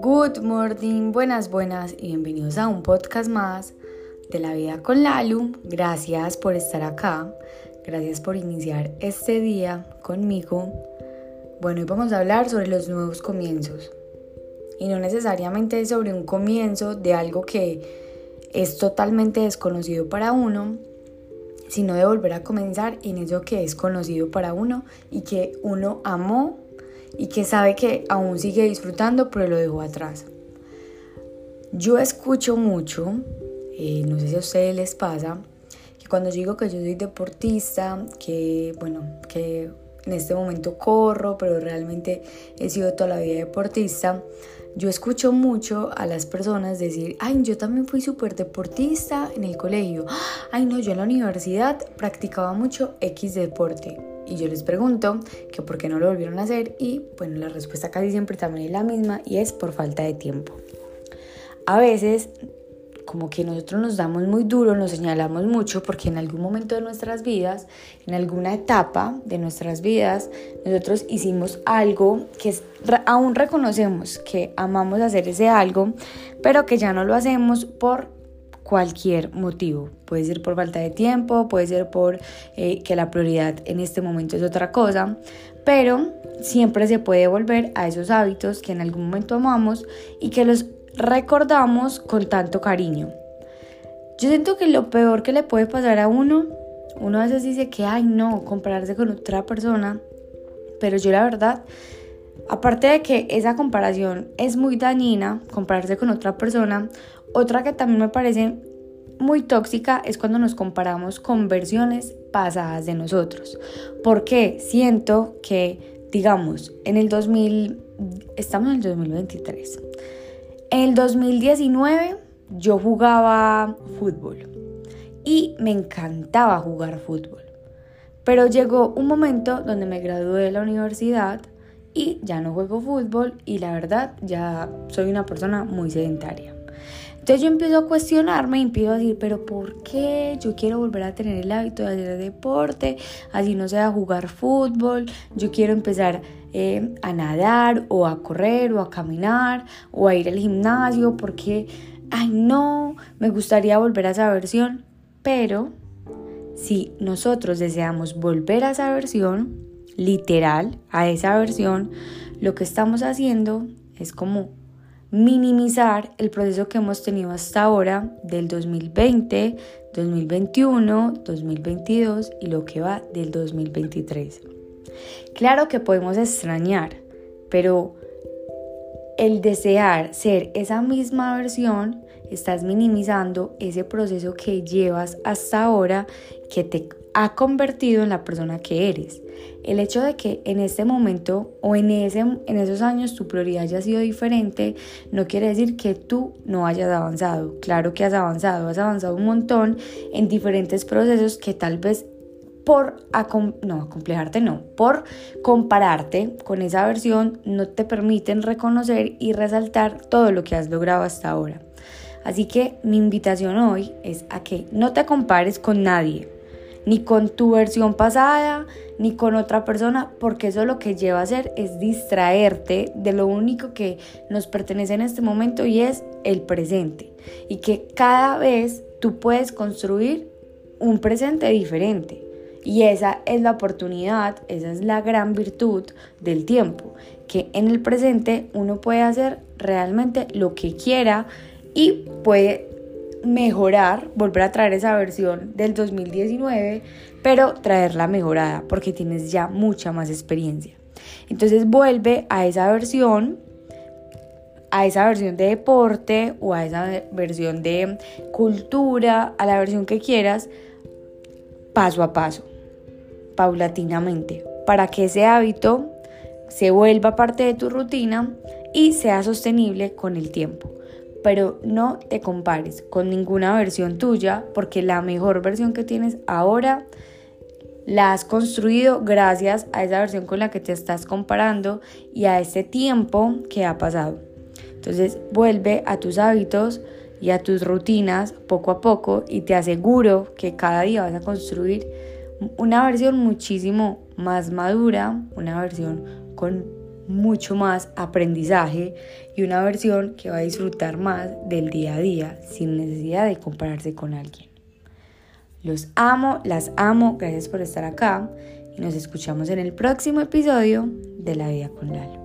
Good morning, buenas, buenas y bienvenidos a un podcast más de la vida con Lalu. Gracias por estar acá, gracias por iniciar este día conmigo. Bueno, hoy vamos a hablar sobre los nuevos comienzos y no necesariamente sobre un comienzo de algo que es totalmente desconocido para uno, sino de volver a comenzar en eso que es conocido para uno y que uno amó y que sabe que aún sigue disfrutando, pero lo dejó atrás. Yo escucho mucho, eh, no sé si a ustedes les pasa, que cuando digo que yo soy deportista, que bueno, que en este momento corro, pero realmente he sido toda la vida deportista, yo escucho mucho a las personas decir, ay, yo también fui súper deportista en el colegio, ay, no, yo en la universidad practicaba mucho X deporte. Y yo les pregunto que por qué no lo volvieron a hacer y bueno, la respuesta casi siempre también es la misma y es por falta de tiempo. A veces como que nosotros nos damos muy duro, nos señalamos mucho porque en algún momento de nuestras vidas, en alguna etapa de nuestras vidas, nosotros hicimos algo que aún reconocemos que amamos hacer ese algo, pero que ya no lo hacemos por cualquier motivo. Puede ser por falta de tiempo, puede ser por eh, que la prioridad en este momento es otra cosa, pero siempre se puede volver a esos hábitos que en algún momento amamos y que los recordamos con tanto cariño. Yo siento que lo peor que le puede pasar a uno, uno a veces dice que, ay no, compararse con otra persona, pero yo la verdad, aparte de que esa comparación es muy dañina, compararse con otra persona, otra que también me parece muy tóxica es cuando nos comparamos con versiones pasadas de nosotros. Porque siento que, digamos, en el 2000, estamos en el 2023 en el 2019 yo jugaba fútbol y me encantaba jugar fútbol. Pero llegó un momento donde me gradué de la universidad y ya no juego fútbol y la verdad ya soy una persona muy sedentaria. Entonces yo empiezo a cuestionarme y empiezo a decir, pero ¿por qué? Yo quiero volver a tener el hábito de hacer deporte, así no sea jugar fútbol, yo quiero empezar eh, a nadar o a correr o a caminar o a ir al gimnasio porque, ay no, me gustaría volver a esa versión, pero si nosotros deseamos volver a esa versión, literal, a esa versión, lo que estamos haciendo es como minimizar el proceso que hemos tenido hasta ahora del 2020, 2021, 2022 y lo que va del 2023. Claro que podemos extrañar, pero el desear ser esa misma versión, estás minimizando ese proceso que llevas hasta ahora que te ha convertido en la persona que eres. El hecho de que en este momento o en, ese, en esos años tu prioridad haya sido diferente no quiere decir que tú no hayas avanzado. Claro que has avanzado, has avanzado un montón en diferentes procesos que tal vez por no acomplejarte no, por compararte con esa versión no te permiten reconocer y resaltar todo lo que has logrado hasta ahora. Así que mi invitación hoy es a que no te compares con nadie ni con tu versión pasada, ni con otra persona, porque eso lo que lleva a hacer es distraerte de lo único que nos pertenece en este momento y es el presente. Y que cada vez tú puedes construir un presente diferente. Y esa es la oportunidad, esa es la gran virtud del tiempo, que en el presente uno puede hacer realmente lo que quiera y puede mejorar, volver a traer esa versión del 2019, pero traerla mejorada porque tienes ya mucha más experiencia. Entonces vuelve a esa versión, a esa versión de deporte o a esa versión de cultura, a la versión que quieras, paso a paso, paulatinamente, para que ese hábito se vuelva parte de tu rutina y sea sostenible con el tiempo pero no te compares con ninguna versión tuya porque la mejor versión que tienes ahora la has construido gracias a esa versión con la que te estás comparando y a ese tiempo que ha pasado. Entonces vuelve a tus hábitos y a tus rutinas poco a poco y te aseguro que cada día vas a construir una versión muchísimo más madura, una versión con mucho más aprendizaje y una versión que va a disfrutar más del día a día sin necesidad de compararse con alguien. Los amo, las amo, gracias por estar acá y nos escuchamos en el próximo episodio de La Vida con Lalo.